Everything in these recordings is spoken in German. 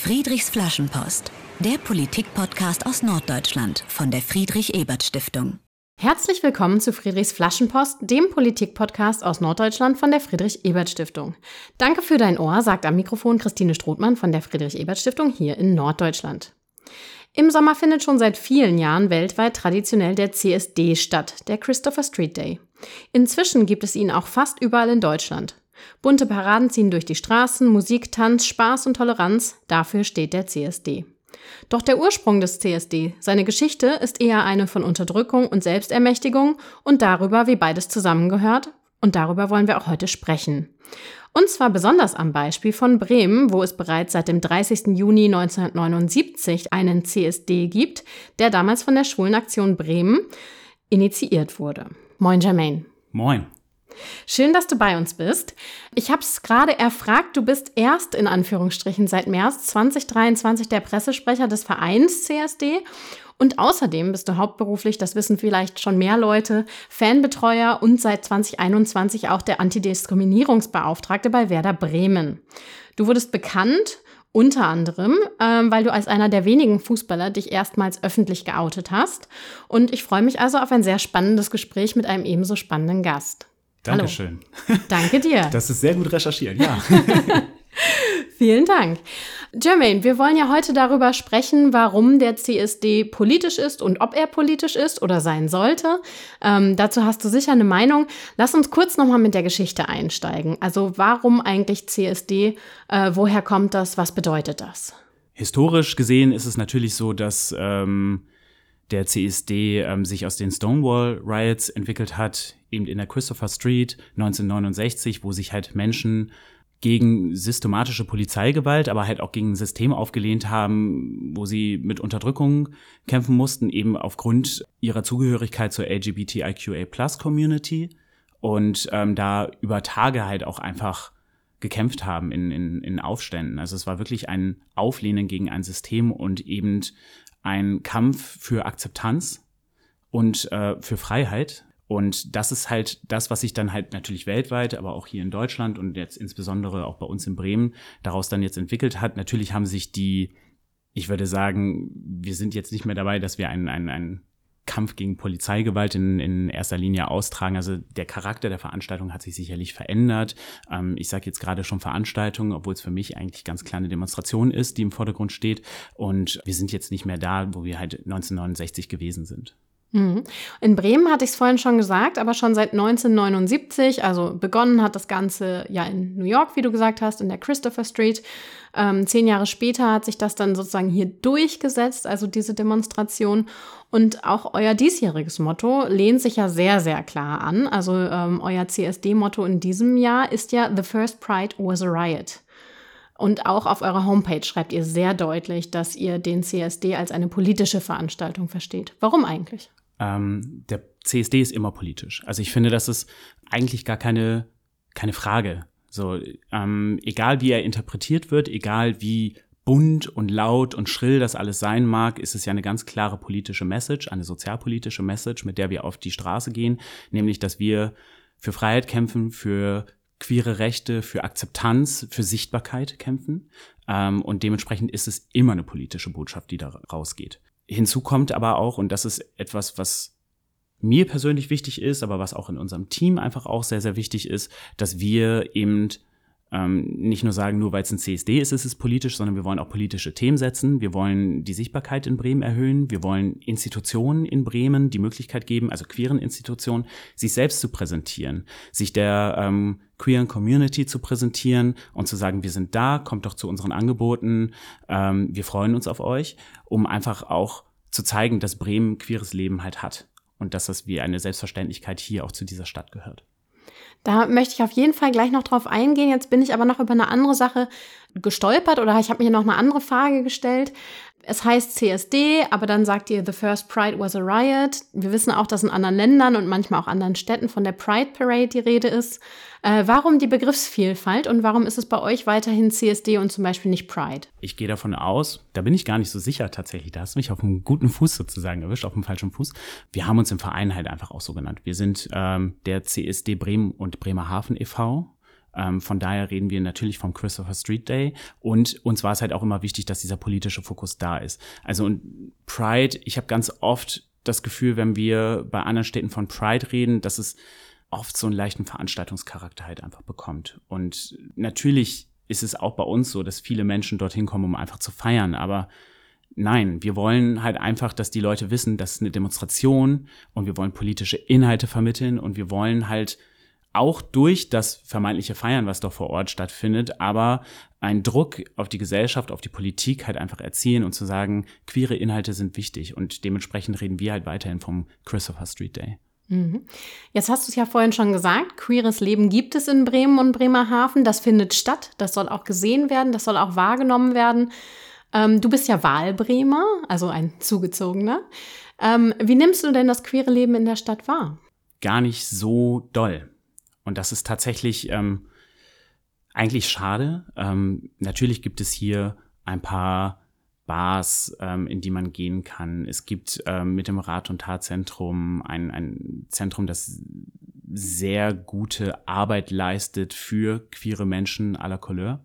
Friedrichs Flaschenpost, der Politikpodcast aus Norddeutschland von der Friedrich-Ebert-Stiftung. Herzlich willkommen zu Friedrichs Flaschenpost, dem Politikpodcast aus Norddeutschland von der Friedrich-Ebert-Stiftung. Danke für dein Ohr, sagt am Mikrofon Christine Strothmann von der Friedrich-Ebert-Stiftung hier in Norddeutschland. Im Sommer findet schon seit vielen Jahren weltweit traditionell der CSD statt, der Christopher Street Day. Inzwischen gibt es ihn auch fast überall in Deutschland. Bunte Paraden ziehen durch die Straßen, Musik, Tanz, Spaß und Toleranz, dafür steht der CSD. Doch der Ursprung des CSD, seine Geschichte, ist eher eine von Unterdrückung und Selbstermächtigung und darüber, wie beides zusammengehört, und darüber wollen wir auch heute sprechen. Und zwar besonders am Beispiel von Bremen, wo es bereits seit dem 30. Juni 1979 einen CSD gibt, der damals von der Schwulenaktion Bremen initiiert wurde. Moin Jermaine. Moin. Schön, dass du bei uns bist. Ich habe es gerade erfragt, du bist erst in Anführungsstrichen seit März 2023 der Pressesprecher des Vereins CSD und außerdem bist du hauptberuflich, das wissen vielleicht schon mehr Leute, Fanbetreuer und seit 2021 auch der Antidiskriminierungsbeauftragte bei Werder Bremen. Du wurdest bekannt unter anderem, ähm, weil du als einer der wenigen Fußballer dich erstmals öffentlich geoutet hast. Und ich freue mich also auf ein sehr spannendes Gespräch mit einem ebenso spannenden Gast. Dankeschön. Hallo. Danke dir. Das ist sehr gut recherchiert, ja. Vielen Dank. Jermaine, wir wollen ja heute darüber sprechen, warum der CSD politisch ist und ob er politisch ist oder sein sollte. Ähm, dazu hast du sicher eine Meinung. Lass uns kurz nochmal mit der Geschichte einsteigen. Also warum eigentlich CSD? Äh, woher kommt das? Was bedeutet das? Historisch gesehen ist es natürlich so, dass ähm, der CSD ähm, sich aus den Stonewall Riots entwickelt hat, eben in der Christopher Street 1969, wo sich halt Menschen gegen systematische Polizeigewalt, aber halt auch gegen ein System aufgelehnt haben, wo sie mit Unterdrückung kämpfen mussten, eben aufgrund ihrer Zugehörigkeit zur LGBTIQA-Plus-Community und ähm, da über Tage halt auch einfach gekämpft haben in, in, in Aufständen. Also es war wirklich ein Auflehnen gegen ein System und eben ein Kampf für Akzeptanz und äh, für Freiheit. Und das ist halt das, was sich dann halt natürlich weltweit, aber auch hier in Deutschland und jetzt insbesondere auch bei uns in Bremen daraus dann jetzt entwickelt hat. Natürlich haben sich die, ich würde sagen, wir sind jetzt nicht mehr dabei, dass wir einen, einen, einen Kampf gegen Polizeigewalt in, in erster Linie austragen. Also der Charakter der Veranstaltung hat sich sicherlich verändert. Ähm, ich sage jetzt gerade schon Veranstaltung, obwohl es für mich eigentlich ganz klar eine Demonstration ist, die im Vordergrund steht. Und wir sind jetzt nicht mehr da, wo wir halt 1969 gewesen sind. Mhm. In Bremen hatte ich es vorhin schon gesagt, aber schon seit 1979, also begonnen hat das Ganze ja in New York, wie du gesagt hast, in der Christopher Street. Ähm, zehn Jahre später hat sich das dann sozusagen hier durchgesetzt, also diese Demonstration. Und auch euer diesjähriges Motto lehnt sich ja sehr, sehr klar an. Also ähm, euer CSD-Motto in diesem Jahr ist ja The First Pride was a Riot. Und auch auf eurer Homepage schreibt ihr sehr deutlich, dass ihr den CSD als eine politische Veranstaltung versteht. Warum eigentlich? Ähm, der CSD ist immer politisch. Also ich finde, das ist eigentlich gar keine, keine Frage. So, ähm, egal wie er interpretiert wird, egal wie bunt und laut und schrill das alles sein mag, ist es ja eine ganz klare politische Message, eine sozialpolitische Message, mit der wir auf die Straße gehen, nämlich, dass wir für Freiheit kämpfen, für queere Rechte, für Akzeptanz, für Sichtbarkeit kämpfen. Ähm, und dementsprechend ist es immer eine politische Botschaft, die da rausgeht. Hinzu kommt aber auch, und das ist etwas, was mir persönlich wichtig ist, aber was auch in unserem Team einfach auch sehr, sehr wichtig ist, dass wir eben ähm, nicht nur sagen, nur weil es ein CSD ist, ist es politisch, sondern wir wollen auch politische Themen setzen. Wir wollen die Sichtbarkeit in Bremen erhöhen. Wir wollen Institutionen in Bremen die Möglichkeit geben, also queeren Institutionen, sich selbst zu präsentieren, sich der ähm, queeren Community zu präsentieren und zu sagen, wir sind da, kommt doch zu unseren Angeboten, ähm, wir freuen uns auf euch, um einfach auch zu zeigen, dass Bremen queeres Leben halt hat und dass das wie eine Selbstverständlichkeit hier auch zu dieser Stadt gehört. Da möchte ich auf jeden Fall gleich noch drauf eingehen. Jetzt bin ich aber noch über eine andere Sache gestolpert oder ich habe mir noch eine andere Frage gestellt. Es heißt CSD, aber dann sagt ihr, the first Pride was a riot. Wir wissen auch, dass in anderen Ländern und manchmal auch anderen Städten von der Pride Parade die Rede ist. Äh, warum die Begriffsvielfalt und warum ist es bei euch weiterhin CSD und zum Beispiel nicht Pride? Ich gehe davon aus, da bin ich gar nicht so sicher tatsächlich. Da hast du mich auf einem guten Fuß sozusagen erwischt, auf dem falschen Fuß. Wir haben uns im Verein halt einfach auch so genannt. Wir sind ähm, der CSD Bremen und Bremerhaven e.V. Ähm, von daher reden wir natürlich vom Christopher Street Day. Und uns war es halt auch immer wichtig, dass dieser politische Fokus da ist. Also und Pride, ich habe ganz oft das Gefühl, wenn wir bei anderen Städten von Pride reden, dass es oft so einen leichten Veranstaltungscharakter halt einfach bekommt. Und natürlich ist es auch bei uns so, dass viele Menschen dorthin kommen, um einfach zu feiern. Aber nein, wir wollen halt einfach, dass die Leute wissen, das ist eine Demonstration und wir wollen politische Inhalte vermitteln und wir wollen halt auch durch das vermeintliche Feiern, was doch vor Ort stattfindet, aber einen Druck auf die Gesellschaft, auf die Politik halt einfach erzielen und zu sagen, queere Inhalte sind wichtig und dementsprechend reden wir halt weiterhin vom Christopher Street Day. Mhm. Jetzt hast du es ja vorhin schon gesagt, queeres Leben gibt es in Bremen und Bremerhaven. Das findet statt, das soll auch gesehen werden, das soll auch wahrgenommen werden. Ähm, du bist ja Wahlbremer, also ein Zugezogener. Ähm, wie nimmst du denn das queere Leben in der Stadt wahr? Gar nicht so doll. Und das ist tatsächlich ähm, eigentlich schade. Ähm, natürlich gibt es hier ein paar Bars, ähm, in die man gehen kann. Es gibt ähm, mit dem Rat- und Tatzentrum ein, ein Zentrum, das sehr gute Arbeit leistet für queere Menschen aller Couleur.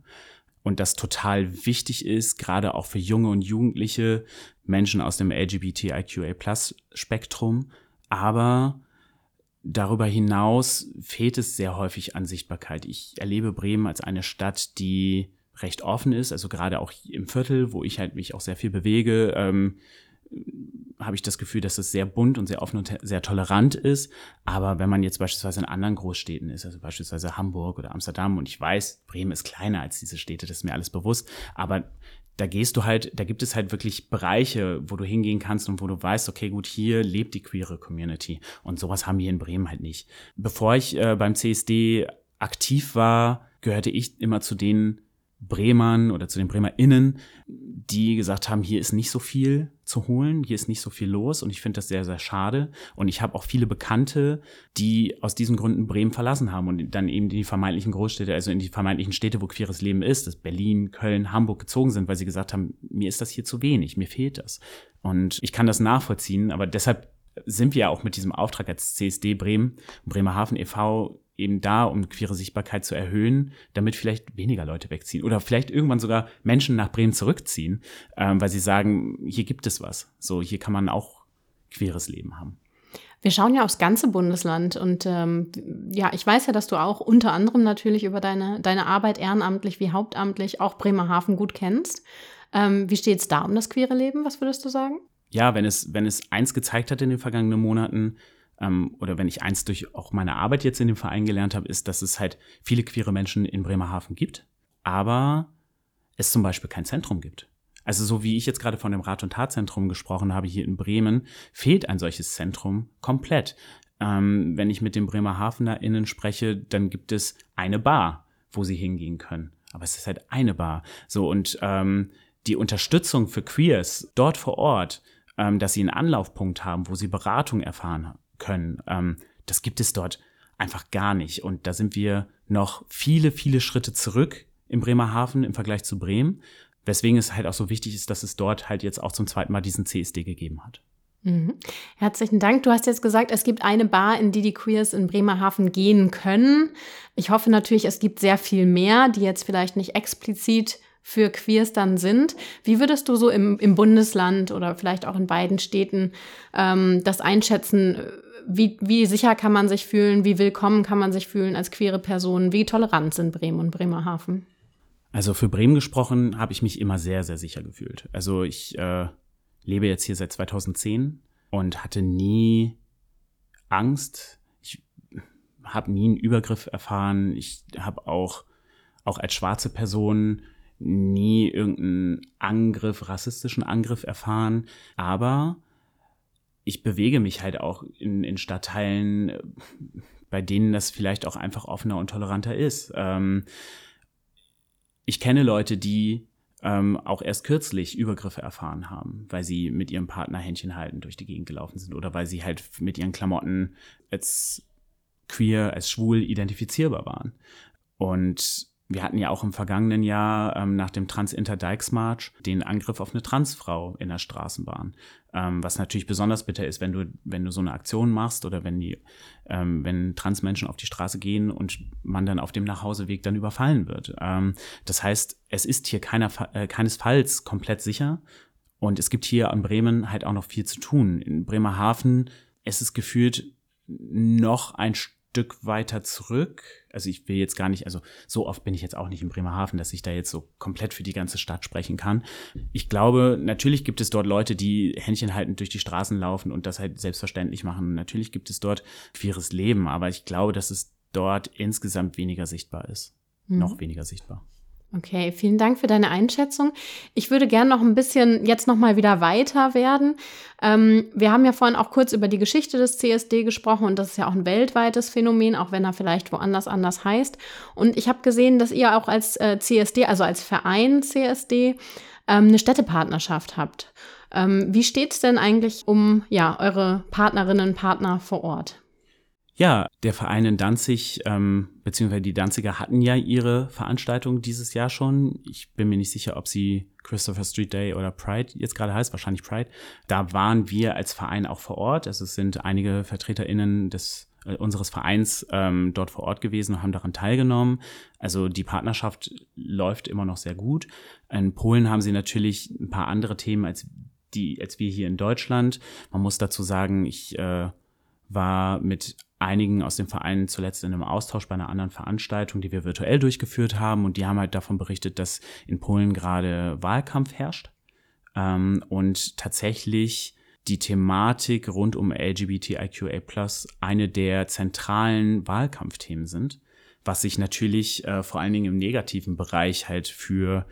Und das total wichtig ist, gerade auch für junge und jugendliche Menschen aus dem LGBTIQA-Plus-Spektrum. Aber Darüber hinaus fehlt es sehr häufig an Sichtbarkeit. Ich erlebe Bremen als eine Stadt, die recht offen ist, also gerade auch im Viertel, wo ich halt mich auch sehr viel bewege, ähm, habe ich das Gefühl, dass es sehr bunt und sehr offen und sehr tolerant ist. Aber wenn man jetzt beispielsweise in anderen Großstädten ist, also beispielsweise Hamburg oder Amsterdam, und ich weiß, Bremen ist kleiner als diese Städte, das ist mir alles bewusst, aber da gehst du halt, da gibt es halt wirklich Bereiche, wo du hingehen kannst und wo du weißt, okay, gut, hier lebt die queere Community. Und sowas haben wir in Bremen halt nicht. Bevor ich äh, beim CSD aktiv war, gehörte ich immer zu den Bremern oder zu den BremerInnen, die gesagt haben, hier ist nicht so viel zu holen, hier ist nicht so viel los und ich finde das sehr, sehr schade. Und ich habe auch viele Bekannte, die aus diesen Gründen Bremen verlassen haben und dann eben die vermeintlichen Großstädte, also in die vermeintlichen Städte, wo queeres Leben ist, das Berlin, Köln, Hamburg gezogen sind, weil sie gesagt haben, mir ist das hier zu wenig, mir fehlt das. Und ich kann das nachvollziehen, aber deshalb sind wir ja auch mit diesem Auftrag als CSD Bremen, Bremerhaven e.V eben da, um queere Sichtbarkeit zu erhöhen, damit vielleicht weniger Leute wegziehen oder vielleicht irgendwann sogar Menschen nach Bremen zurückziehen, ähm, weil sie sagen, hier gibt es was. So, hier kann man auch queeres Leben haben. Wir schauen ja aufs ganze Bundesland und ähm, ja, ich weiß ja, dass du auch unter anderem natürlich über deine, deine Arbeit ehrenamtlich wie hauptamtlich auch Bremerhaven gut kennst. Ähm, wie steht es da um das queere Leben? Was würdest du sagen? Ja, wenn es, wenn es eins gezeigt hat in den vergangenen Monaten, ähm, oder wenn ich eins durch auch meine Arbeit jetzt in dem Verein gelernt habe, ist, dass es halt viele queere Menschen in Bremerhaven gibt, aber es zum Beispiel kein Zentrum gibt. Also so wie ich jetzt gerade von dem Rat- und Tatzentrum gesprochen habe hier in Bremen, fehlt ein solches Zentrum komplett. Ähm, wenn ich mit den BremerhavenerInnen spreche, dann gibt es eine Bar, wo sie hingehen können. Aber es ist halt eine Bar. So und ähm, die Unterstützung für Queers dort vor Ort, ähm, dass sie einen Anlaufpunkt haben, wo sie Beratung erfahren können. Ähm, das gibt es dort einfach gar nicht. Und da sind wir noch viele, viele Schritte zurück im Bremerhaven im Vergleich zu Bremen. Weswegen es halt auch so wichtig ist, dass es dort halt jetzt auch zum zweiten Mal diesen CSD gegeben hat. Mhm. Herzlichen Dank. Du hast jetzt gesagt, es gibt eine Bar, in die die Queers in Bremerhaven gehen können. Ich hoffe natürlich, es gibt sehr viel mehr, die jetzt vielleicht nicht explizit für Queers dann sind. Wie würdest du so im, im Bundesland oder vielleicht auch in beiden Städten ähm, das einschätzen? Wie, wie sicher kann man sich fühlen, wie willkommen kann man sich fühlen als queere Person, wie tolerant sind Bremen und Bremerhaven? Also für Bremen gesprochen habe ich mich immer sehr, sehr sicher gefühlt. Also ich äh, lebe jetzt hier seit 2010 und hatte nie Angst. Ich habe nie einen Übergriff erfahren. Ich habe auch, auch als schwarze Person nie irgendeinen Angriff, rassistischen Angriff erfahren. Aber ich bewege mich halt auch in, in Stadtteilen, bei denen das vielleicht auch einfach offener und toleranter ist. Ähm, ich kenne Leute, die ähm, auch erst kürzlich Übergriffe erfahren haben, weil sie mit ihrem Partner Händchen halten durch die Gegend gelaufen sind oder weil sie halt mit ihren Klamotten als queer, als schwul identifizierbar waren. Und wir hatten ja auch im vergangenen Jahr ähm, nach dem Trans-Inter-Dykes-March den Angriff auf eine Transfrau in der Straßenbahn. Ähm, was natürlich besonders bitter ist, wenn du, wenn du so eine Aktion machst oder wenn die, ähm, wenn Transmenschen auf die Straße gehen und man dann auf dem Nachhauseweg dann überfallen wird. Ähm, das heißt, es ist hier keiner, äh, keinesfalls komplett sicher. Und es gibt hier in Bremen halt auch noch viel zu tun. In Bremerhaven ist es gefühlt noch ein Stück weiter zurück. Also ich will jetzt gar nicht, also so oft bin ich jetzt auch nicht in Bremerhaven, dass ich da jetzt so komplett für die ganze Stadt sprechen kann. Ich glaube, natürlich gibt es dort Leute, die händchenhaltend durch die Straßen laufen und das halt selbstverständlich machen. Natürlich gibt es dort queeres Leben, aber ich glaube, dass es dort insgesamt weniger sichtbar ist. Mhm. Noch weniger sichtbar. Okay, vielen Dank für deine Einschätzung. Ich würde gerne noch ein bisschen jetzt noch mal wieder weiter werden. Ähm, wir haben ja vorhin auch kurz über die Geschichte des CSD gesprochen und das ist ja auch ein weltweites Phänomen, auch wenn er vielleicht woanders anders heißt. Und ich habe gesehen, dass ihr auch als äh, CSD, also als Verein CSD, ähm, eine Städtepartnerschaft habt. Ähm, wie steht es denn eigentlich um ja eure Partnerinnen und Partner vor Ort? Ja, der Verein in Danzig, ähm, beziehungsweise die Danziger hatten ja ihre Veranstaltung dieses Jahr schon. Ich bin mir nicht sicher, ob sie Christopher Street Day oder Pride jetzt gerade heißt, wahrscheinlich Pride. Da waren wir als Verein auch vor Ort. Also es sind einige VertreterInnen des äh, unseres Vereins ähm, dort vor Ort gewesen und haben daran teilgenommen. Also die Partnerschaft läuft immer noch sehr gut. In Polen haben sie natürlich ein paar andere Themen als die, als wir hier in Deutschland. Man muss dazu sagen, ich äh, war mit einigen aus dem Verein zuletzt in einem Austausch bei einer anderen Veranstaltung, die wir virtuell durchgeführt haben. Und die haben halt davon berichtet, dass in Polen gerade Wahlkampf herrscht. Ähm, und tatsächlich die Thematik rund um LGBTIQA eine der zentralen Wahlkampfthemen sind, was sich natürlich äh, vor allen Dingen im negativen Bereich halt für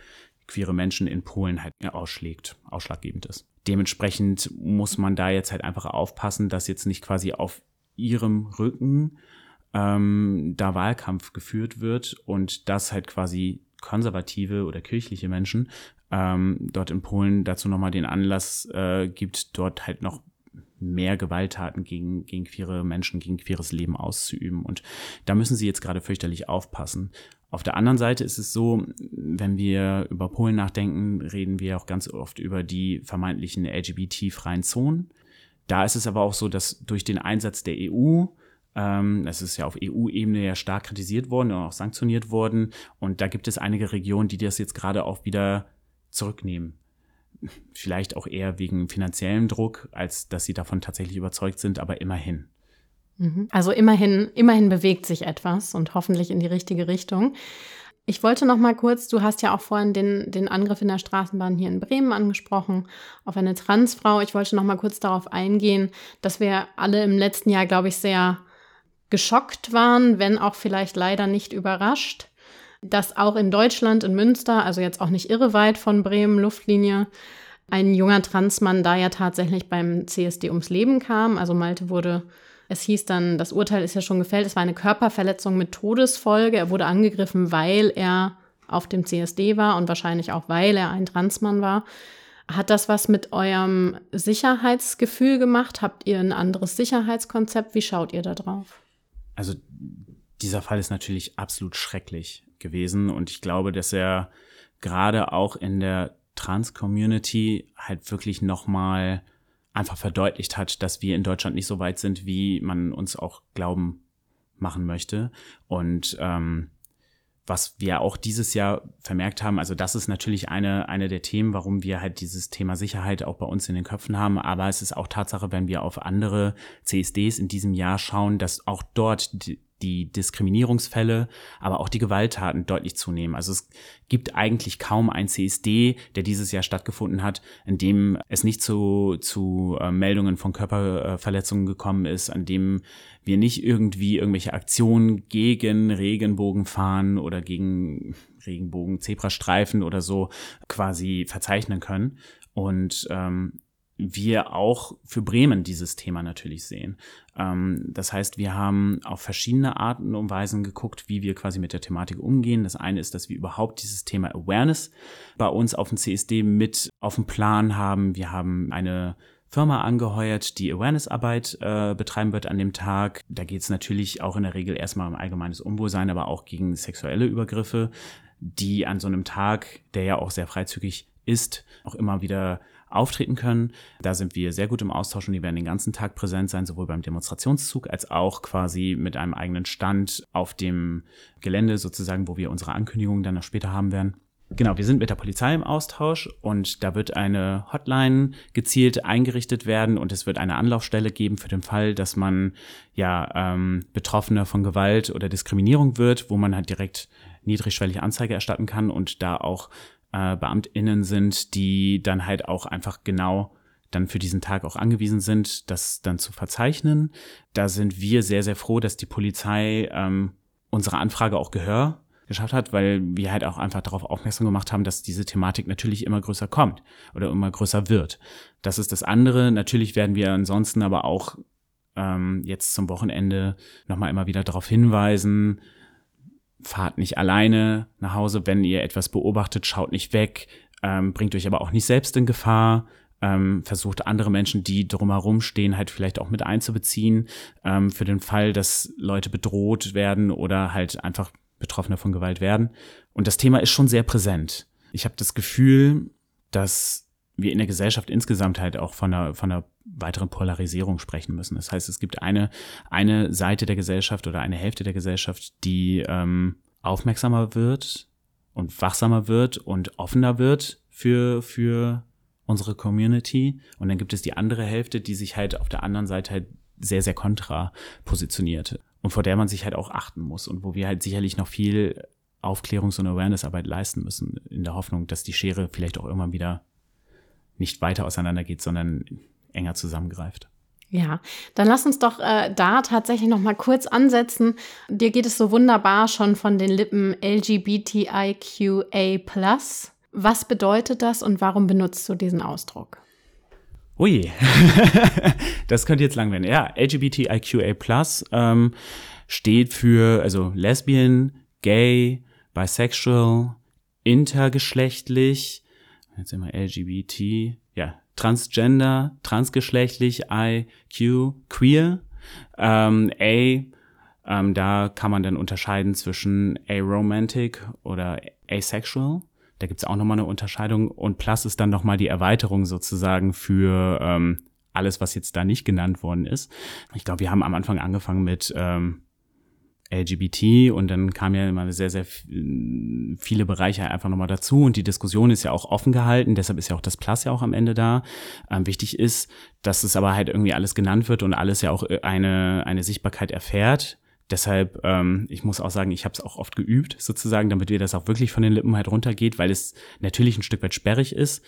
queere Menschen in Polen halt ausschlägt, ausschlaggebend ist. Dementsprechend muss man da jetzt halt einfach aufpassen, dass jetzt nicht quasi auf ihrem Rücken ähm, da Wahlkampf geführt wird und das halt quasi konservative oder kirchliche Menschen ähm, dort in Polen dazu nochmal den Anlass äh, gibt, dort halt noch mehr Gewalttaten gegen, gegen queere Menschen, gegen queeres Leben auszuüben. Und da müssen sie jetzt gerade fürchterlich aufpassen. Auf der anderen Seite ist es so, wenn wir über Polen nachdenken, reden wir auch ganz oft über die vermeintlichen LGBT-freien Zonen. Da ist es aber auch so, dass durch den Einsatz der EU, ähm, es ist ja auf EU-Ebene ja stark kritisiert worden und auch sanktioniert worden, und da gibt es einige Regionen, die das jetzt gerade auch wieder zurücknehmen. Vielleicht auch eher wegen finanziellem Druck, als dass sie davon tatsächlich überzeugt sind, aber immerhin. Mhm. Also immerhin, immerhin bewegt sich etwas und hoffentlich in die richtige Richtung. Ich wollte noch mal kurz, du hast ja auch vorhin den, den Angriff in der Straßenbahn hier in Bremen angesprochen, auf eine Transfrau. Ich wollte noch mal kurz darauf eingehen, dass wir alle im letzten Jahr, glaube ich, sehr geschockt waren, wenn auch vielleicht leider nicht überrascht, dass auch in Deutschland, in Münster, also jetzt auch nicht irre weit von Bremen, Luftlinie, ein junger Transmann da ja tatsächlich beim CSD ums Leben kam. Also Malte wurde es hieß dann, das Urteil ist ja schon gefällt, es war eine Körperverletzung mit Todesfolge. Er wurde angegriffen, weil er auf dem CSD war und wahrscheinlich auch, weil er ein Transmann war. Hat das was mit eurem Sicherheitsgefühl gemacht? Habt ihr ein anderes Sicherheitskonzept? Wie schaut ihr da drauf? Also dieser Fall ist natürlich absolut schrecklich gewesen und ich glaube, dass er gerade auch in der Trans-Community halt wirklich nochmal einfach verdeutlicht hat, dass wir in Deutschland nicht so weit sind, wie man uns auch glauben machen möchte. Und ähm, was wir auch dieses Jahr vermerkt haben, also das ist natürlich eine, eine der Themen, warum wir halt dieses Thema Sicherheit auch bei uns in den Köpfen haben. Aber es ist auch Tatsache, wenn wir auf andere CSDs in diesem Jahr schauen, dass auch dort die, die Diskriminierungsfälle, aber auch die Gewalttaten deutlich zunehmen. Also es gibt eigentlich kaum ein CSD, der dieses Jahr stattgefunden hat, in dem es nicht zu, zu äh, Meldungen von Körperverletzungen gekommen ist, an dem wir nicht irgendwie irgendwelche Aktionen gegen Regenbogen fahren oder gegen Regenbogen, Zebrastreifen oder so quasi verzeichnen können. Und ähm, wir auch für Bremen dieses Thema natürlich sehen. Ähm, das heißt, wir haben auf verschiedene Arten und Weisen geguckt, wie wir quasi mit der Thematik umgehen. Das eine ist, dass wir überhaupt dieses Thema Awareness bei uns auf dem CSD mit auf dem Plan haben. Wir haben eine Firma angeheuert, die Awareness-Arbeit äh, betreiben wird an dem Tag. Da geht es natürlich auch in der Regel erstmal um allgemeines Unwohlsein, aber auch gegen sexuelle Übergriffe, die an so einem Tag, der ja auch sehr freizügig ist, auch immer wieder auftreten können. Da sind wir sehr gut im Austausch und die werden den ganzen Tag präsent sein, sowohl beim Demonstrationszug als auch quasi mit einem eigenen Stand auf dem Gelände sozusagen, wo wir unsere Ankündigungen dann noch später haben werden. Genau, wir sind mit der Polizei im Austausch und da wird eine Hotline gezielt eingerichtet werden und es wird eine Anlaufstelle geben für den Fall, dass man ja ähm, Betroffener von Gewalt oder Diskriminierung wird, wo man halt direkt niedrigschwellig Anzeige erstatten kann und da auch äh, BeamtInnen sind, die dann halt auch einfach genau dann für diesen Tag auch angewiesen sind, das dann zu verzeichnen. Da sind wir sehr, sehr froh, dass die Polizei ähm, unsere Anfrage auch Gehör geschafft hat, weil wir halt auch einfach darauf aufmerksam gemacht haben, dass diese Thematik natürlich immer größer kommt oder immer größer wird. Das ist das andere. Natürlich werden wir ansonsten aber auch ähm, jetzt zum Wochenende nochmal immer wieder darauf hinweisen, fahrt nicht alleine nach Hause, wenn ihr etwas beobachtet, schaut nicht weg, ähm, bringt euch aber auch nicht selbst in Gefahr. Ähm, versucht andere Menschen, die drumherum stehen, halt vielleicht auch mit einzubeziehen, ähm, für den Fall, dass Leute bedroht werden oder halt einfach Betroffene von Gewalt werden. Und das Thema ist schon sehr präsent. Ich habe das Gefühl, dass wir in der Gesellschaft insgesamt halt auch von einer, von einer weiteren Polarisierung sprechen müssen. Das heißt, es gibt eine, eine Seite der Gesellschaft oder eine Hälfte der Gesellschaft, die ähm, aufmerksamer wird und wachsamer wird und offener wird für, für unsere Community. Und dann gibt es die andere Hälfte, die sich halt auf der anderen Seite halt sehr, sehr kontra positioniert und vor der man sich halt auch achten muss und wo wir halt sicherlich noch viel Aufklärungs- und Awareness-Arbeit leisten müssen, in der Hoffnung, dass die Schere vielleicht auch irgendwann wieder nicht weiter auseinandergeht, sondern enger zusammengreift. Ja, dann lass uns doch äh, da tatsächlich noch mal kurz ansetzen. Dir geht es so wunderbar schon von den Lippen LGBTIQA+. Was bedeutet das und warum benutzt du diesen Ausdruck? Ui, das könnte jetzt lang werden. Ja, LGBTIQA ähm, steht für also Lesbian, Gay, Bisexual, intergeschlechtlich, jetzt wir LGBT, ja, Transgender, transgeschlechtlich, IQ, queer, ähm, A, ähm, da kann man dann unterscheiden zwischen aromantic oder asexual. Da gibt's auch nochmal eine Unterscheidung. Und Plus ist dann nochmal die Erweiterung sozusagen für ähm, alles, was jetzt da nicht genannt worden ist. Ich glaube, wir haben am Anfang angefangen mit ähm, LGBT und dann kamen ja immer sehr, sehr viele Bereiche einfach nochmal dazu und die Diskussion ist ja auch offen gehalten, deshalb ist ja auch das Plus ja auch am Ende da. Ähm, wichtig ist, dass es aber halt irgendwie alles genannt wird und alles ja auch äh, eine, eine Sichtbarkeit erfährt Deshalb, ähm, ich muss auch sagen, ich habe es auch oft geübt, sozusagen, damit mir das auch wirklich von den Lippen halt runtergeht, weil es natürlich ein Stück weit sperrig ist.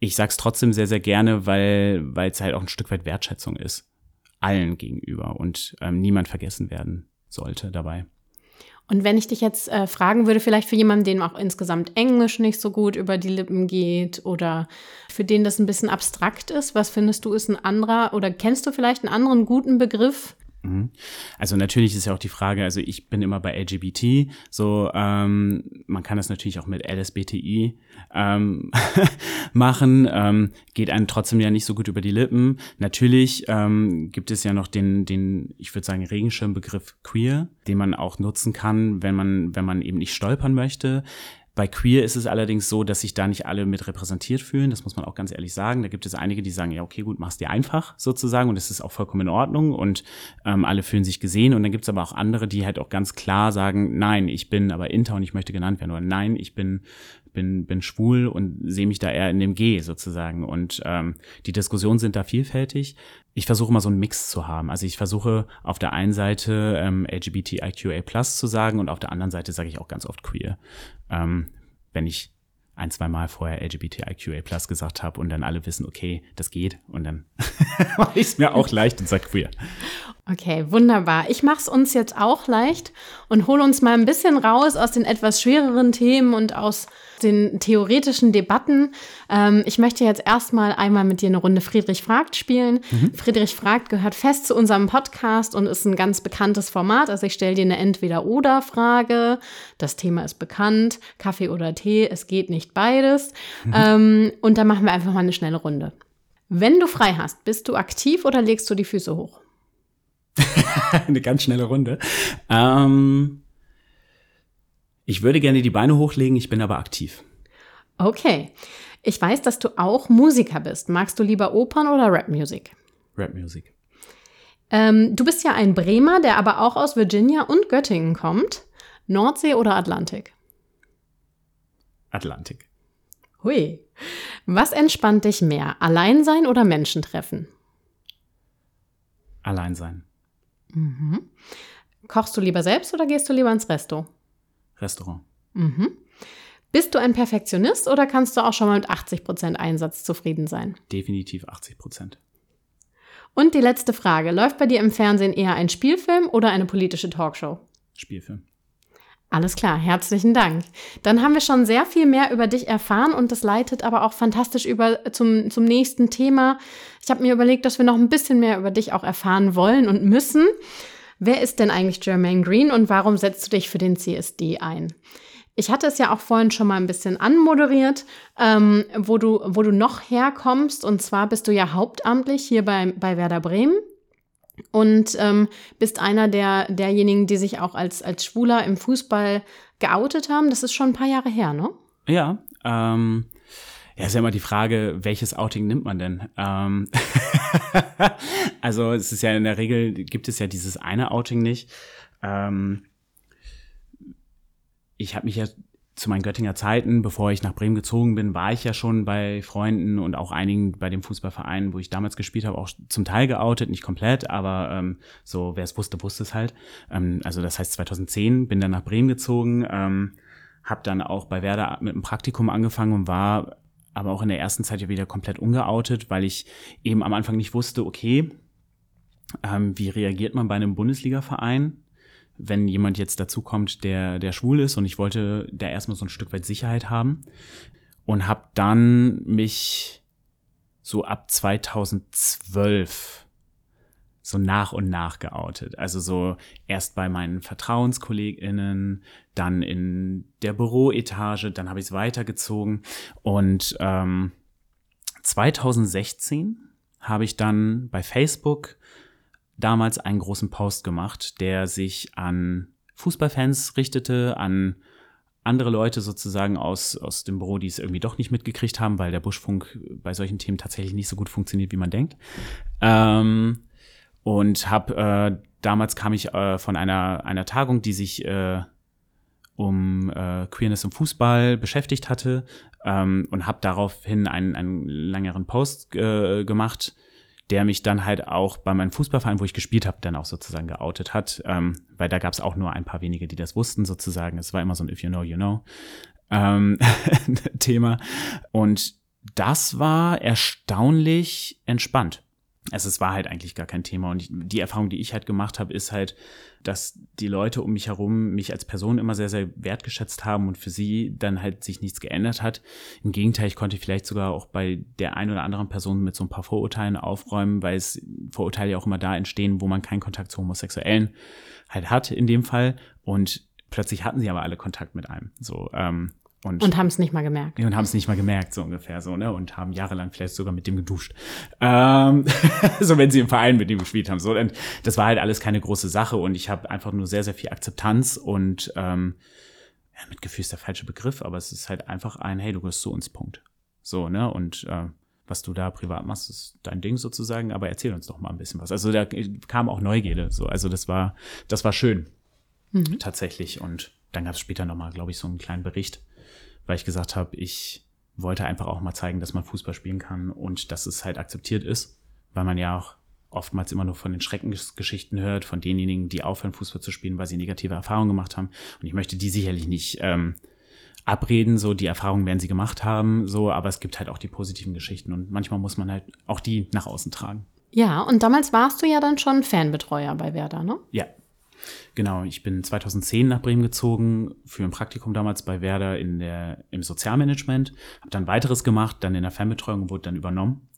Ich sag's trotzdem sehr, sehr gerne, weil weil es halt auch ein Stück weit Wertschätzung ist. Allen gegenüber und ähm, niemand vergessen werden sollte dabei. Und wenn ich dich jetzt äh, fragen würde, vielleicht für jemanden, dem auch insgesamt Englisch nicht so gut über die Lippen geht oder für den das ein bisschen abstrakt ist, was findest du ist ein anderer oder kennst du vielleicht einen anderen guten Begriff. Also natürlich ist ja auch die Frage, also ich bin immer bei LGBT, so ähm, man kann das natürlich auch mit LSBTI ähm, machen, ähm, geht einem trotzdem ja nicht so gut über die Lippen. Natürlich ähm, gibt es ja noch den, den, ich würde sagen, Regenschirmbegriff queer, den man auch nutzen kann, wenn man, wenn man eben nicht stolpern möchte. Bei Queer ist es allerdings so, dass sich da nicht alle mit repräsentiert fühlen. Das muss man auch ganz ehrlich sagen. Da gibt es einige, die sagen, ja, okay, gut, mach's dir einfach sozusagen und das ist auch vollkommen in Ordnung und ähm, alle fühlen sich gesehen. Und dann gibt es aber auch andere, die halt auch ganz klar sagen, nein, ich bin aber Inter und ich möchte genannt werden oder nein, ich bin bin, bin schwul und sehe mich da eher in dem G sozusagen. Und ähm, die Diskussionen sind da vielfältig. Ich versuche mal so einen Mix zu haben. Also ich versuche auf der einen Seite ähm, LGBTIQA zu sagen und auf der anderen Seite sage ich auch ganz oft queer. Ähm, wenn ich ein, zwei Mal vorher LGBTIQA gesagt habe und dann alle wissen, okay, das geht und dann mache ich es mir auch leicht und sage queer. Okay, wunderbar. Ich mache es uns jetzt auch leicht und hole uns mal ein bisschen raus aus den etwas schwereren Themen und aus den theoretischen Debatten. Ähm, ich möchte jetzt erstmal einmal mit dir eine Runde Friedrich fragt spielen. Mhm. Friedrich fragt gehört fest zu unserem Podcast und ist ein ganz bekanntes Format. Also ich stelle dir eine Entweder-Oder-Frage. Das Thema ist bekannt. Kaffee oder Tee, es geht nicht beides. Mhm. Ähm, und dann machen wir einfach mal eine schnelle Runde. Wenn du frei hast, bist du aktiv oder legst du die Füße hoch? Eine ganz schnelle Runde. Ähm, ich würde gerne die Beine hochlegen, ich bin aber aktiv. Okay. Ich weiß, dass du auch Musiker bist. Magst du lieber Opern oder Rapmusik? Rapmusik. Ähm, du bist ja ein Bremer, der aber auch aus Virginia und Göttingen kommt. Nordsee oder Atlantik? Atlantik. Hui. Was entspannt dich mehr? Allein sein oder Menschen treffen? Allein sein. Mhm. Kochst du lieber selbst oder gehst du lieber ins Resto? Restaurant. Mhm. Bist du ein Perfektionist oder kannst du auch schon mal mit 80% Einsatz zufrieden sein? Definitiv 80 Prozent. Und die letzte Frage. Läuft bei dir im Fernsehen eher ein Spielfilm oder eine politische Talkshow? Spielfilm. Alles klar, herzlichen Dank. Dann haben wir schon sehr viel mehr über dich erfahren und das leitet aber auch fantastisch über zum, zum nächsten Thema. Ich habe mir überlegt, dass wir noch ein bisschen mehr über dich auch erfahren wollen und müssen. Wer ist denn eigentlich Jermaine Green und warum setzt du dich für den CSD ein? Ich hatte es ja auch vorhin schon mal ein bisschen anmoderiert, ähm, wo, du, wo du noch herkommst. Und zwar bist du ja hauptamtlich hier bei, bei Werder Bremen und ähm, bist einer der, derjenigen, die sich auch als, als Schwuler im Fußball geoutet haben. Das ist schon ein paar Jahre her, ne? Ja, ähm, ja, ist ja immer die Frage, welches Outing nimmt man denn? Ähm also es ist ja in der Regel, gibt es ja dieses eine Outing nicht. Ähm ich habe mich ja zu meinen Göttinger Zeiten, bevor ich nach Bremen gezogen bin, war ich ja schon bei Freunden und auch einigen bei dem Fußballverein, wo ich damals gespielt habe, auch zum Teil geoutet, nicht komplett, aber ähm, so, wer es wusste, wusste es halt. Ähm, also das heißt 2010 bin dann nach Bremen gezogen, ähm, habe dann auch bei Werder mit einem Praktikum angefangen und war aber auch in der ersten Zeit ja wieder komplett ungeoutet, weil ich eben am Anfang nicht wusste, okay, ähm, wie reagiert man bei einem Bundesliga-Verein? wenn jemand jetzt dazukommt, der, der schwul ist und ich wollte da erstmal so ein Stück weit Sicherheit haben und habe dann mich so ab 2012 so nach und nach geoutet. Also so erst bei meinen VertrauenskollegInnen, dann in der Büroetage, dann habe ich es weitergezogen und ähm, 2016 habe ich dann bei Facebook damals einen großen Post gemacht, der sich an Fußballfans richtete, an andere Leute sozusagen aus, aus dem Büro, die es irgendwie doch nicht mitgekriegt haben, weil der Buschfunk bei solchen Themen tatsächlich nicht so gut funktioniert, wie man denkt. Ähm, und hab, äh, damals kam ich äh, von einer, einer Tagung, die sich äh, um äh, Queerness im Fußball beschäftigt hatte ähm, und habe daraufhin einen, einen längeren Post äh, gemacht, der mich dann halt auch bei meinem Fußballverein, wo ich gespielt habe, dann auch sozusagen geoutet hat, ähm, weil da gab es auch nur ein paar wenige, die das wussten sozusagen. Es war immer so ein If you know, you know ähm, Thema. Und das war erstaunlich entspannt also es war halt eigentlich gar kein Thema. Und ich, die Erfahrung, die ich halt gemacht habe, ist halt, dass die Leute um mich herum mich als Person immer sehr, sehr wertgeschätzt haben und für sie dann halt sich nichts geändert hat. Im Gegenteil, ich konnte vielleicht sogar auch bei der einen oder anderen Person mit so ein paar Vorurteilen aufräumen, weil es Vorurteile ja auch immer da entstehen, wo man keinen Kontakt zu Homosexuellen halt hat in dem Fall. Und plötzlich hatten sie aber alle Kontakt mit einem. So, ähm, und, und haben es nicht mal gemerkt. Und haben es nicht mal gemerkt, so ungefähr so, ne? Und haben jahrelang vielleicht sogar mit dem geduscht. Ähm, so wenn sie im Verein mit ihm gespielt haben. So, und das war halt alles keine große Sache und ich habe einfach nur sehr, sehr viel Akzeptanz und ähm, ja, Mitgefühl ist der falsche Begriff, aber es ist halt einfach ein, hey, du gehörst zu uns, Punkt. So, ne? Und äh, was du da privat machst, ist dein Ding sozusagen, aber erzähl uns doch mal ein bisschen was. Also da kam auch Neugierde, so, also das war, das war schön. Mhm. Tatsächlich. Und dann gab es später nochmal, glaube ich, so einen kleinen Bericht weil ich gesagt habe, ich wollte einfach auch mal zeigen, dass man Fußball spielen kann und dass es halt akzeptiert ist, weil man ja auch oftmals immer nur von den Schreckensgeschichten hört, von denjenigen, die aufhören, Fußball zu spielen, weil sie negative Erfahrungen gemacht haben. Und ich möchte die sicherlich nicht ähm, abreden, so die Erfahrungen werden sie gemacht haben, so, aber es gibt halt auch die positiven Geschichten und manchmal muss man halt auch die nach außen tragen. Ja, und damals warst du ja dann schon Fanbetreuer bei Werder, ne? Ja, Genau, ich bin 2010 nach Bremen gezogen für ein Praktikum damals bei Werder in der, im Sozialmanagement, habe dann weiteres gemacht, dann in der Fernbetreuung wurde dann übernommen.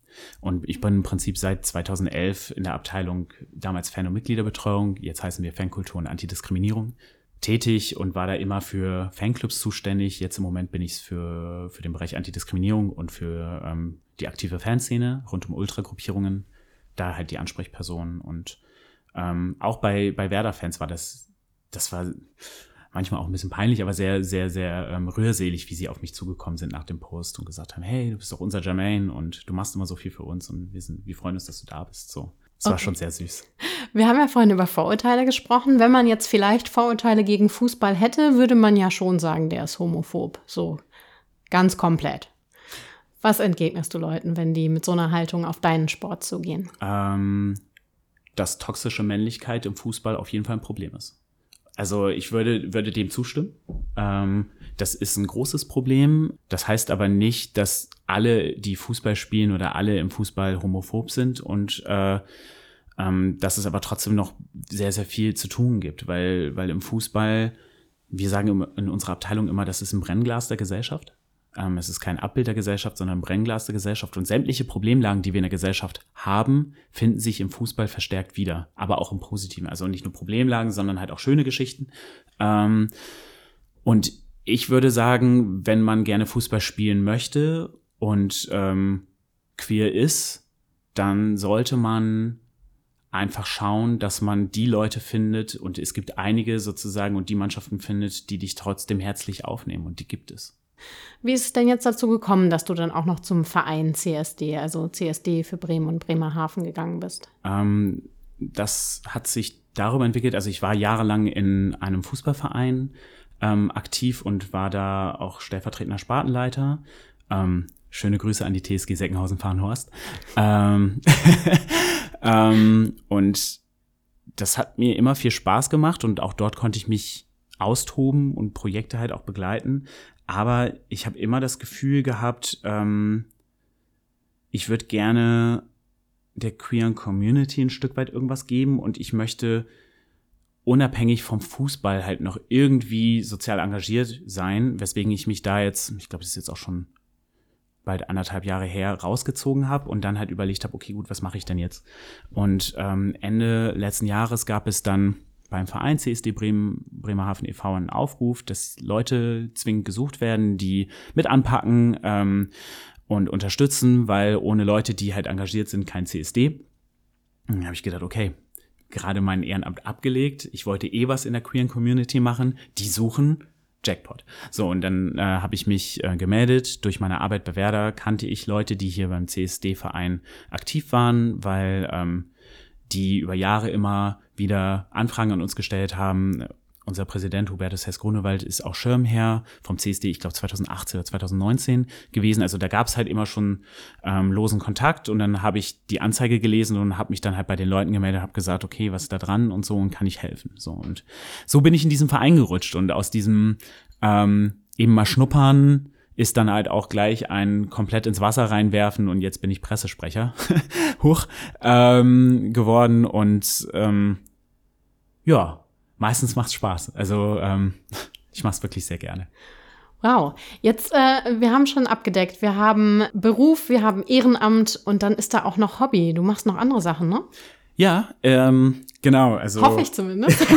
Und ich bin im Prinzip seit 2011 in der Abteilung damals Fan- und Mitgliederbetreuung, jetzt heißen wir Fankultur und Antidiskriminierung tätig und war da immer für Fanclubs zuständig. Jetzt im Moment bin ich für, für den Bereich Antidiskriminierung und für ähm, die aktive Fanszene rund um Ultragruppierungen. Da halt die Ansprechperson. Und ähm, auch bei, bei Werder-Fans war das, das war manchmal auch ein bisschen peinlich, aber sehr, sehr, sehr ähm, rührselig, wie sie auf mich zugekommen sind nach dem Post und gesagt haben, hey, du bist doch unser Jermaine und du machst immer so viel für uns und wir sind, wir freuen uns, dass du da bist. So. Das okay. war schon sehr süß. Wir haben ja vorhin über Vorurteile gesprochen. Wenn man jetzt vielleicht Vorurteile gegen Fußball hätte, würde man ja schon sagen, der ist homophob. So ganz komplett. Was entgegnest du Leuten, wenn die mit so einer Haltung auf deinen Sport zugehen? Ähm, dass toxische Männlichkeit im Fußball auf jeden Fall ein Problem ist. Also ich würde, würde dem zustimmen. Ähm, das ist ein großes Problem. Das heißt aber nicht, dass alle, die Fußball spielen oder alle im Fußball homophob sind und äh, ähm, dass es aber trotzdem noch sehr, sehr viel zu tun gibt, weil, weil im Fußball, wir sagen in unserer Abteilung immer, das ist ein Brennglas der Gesellschaft. Ähm, es ist kein Abbild der Gesellschaft, sondern ein Brennglas der Gesellschaft. Und sämtliche Problemlagen, die wir in der Gesellschaft haben, finden sich im Fußball verstärkt wieder. Aber auch im Positiven. Also nicht nur Problemlagen, sondern halt auch schöne Geschichten. Ähm, und ich würde sagen, wenn man gerne Fußball spielen möchte und ähm, queer ist, dann sollte man einfach schauen, dass man die Leute findet und es gibt einige sozusagen und die Mannschaften findet, die dich trotzdem herzlich aufnehmen und die gibt es. Wie ist es denn jetzt dazu gekommen, dass du dann auch noch zum Verein CSD, also CSD für Bremen und Bremerhaven gegangen bist? Ähm, das hat sich darüber entwickelt, also ich war jahrelang in einem Fußballverein ähm, aktiv und war da auch stellvertretender Spartenleiter. Ähm, schöne Grüße an die TSG Seckenhausen-Farnhorst. Ähm, ähm, und das hat mir immer viel Spaß gemacht und auch dort konnte ich mich austoben und Projekte halt auch begleiten. Aber ich habe immer das Gefühl gehabt, ähm, ich würde gerne der queeren Community ein Stück weit irgendwas geben und ich möchte unabhängig vom Fußball halt noch irgendwie sozial engagiert sein, weswegen ich mich da jetzt, ich glaube, das ist jetzt auch schon bald anderthalb Jahre her rausgezogen habe und dann halt überlegt habe, okay, gut, was mache ich denn jetzt? Und ähm, Ende letzten Jahres gab es dann beim Verein CSD Bremen, Bremerhaven e.V. einen Aufruf, dass Leute zwingend gesucht werden, die mit anpacken ähm, und unterstützen, weil ohne Leute, die halt engagiert sind, kein CSD. dann habe ich gedacht, okay, gerade mein Ehrenamt abgelegt. Ich wollte eh was in der queeren Community machen. Die suchen Jackpot. So, und dann äh, habe ich mich äh, gemeldet. Durch meine Arbeit bei Werder kannte ich Leute, die hier beim CSD-Verein aktiv waren, weil ähm, die über Jahre immer wieder Anfragen an uns gestellt haben. Unser Präsident Hubertus Hess-Grunewald ist auch Schirmherr vom CSD, ich glaube 2018 oder 2019 gewesen. Also da gab es halt immer schon ähm, losen Kontakt und dann habe ich die Anzeige gelesen und habe mich dann halt bei den Leuten gemeldet, habe gesagt, okay, was ist da dran und so und kann ich helfen. So und so bin ich in diesen Verein gerutscht und aus diesem ähm, eben mal schnuppern, ist dann halt auch gleich ein komplett ins Wasser reinwerfen und jetzt bin ich Pressesprecher hoch ähm, geworden und ähm, ja, meistens macht's Spaß. Also ähm, ich mache es wirklich sehr gerne. Wow, jetzt, äh, wir haben schon abgedeckt. Wir haben Beruf, wir haben Ehrenamt und dann ist da auch noch Hobby. Du machst noch andere Sachen, ne? Ja, ähm, genau. Also hoffe ich zumindest.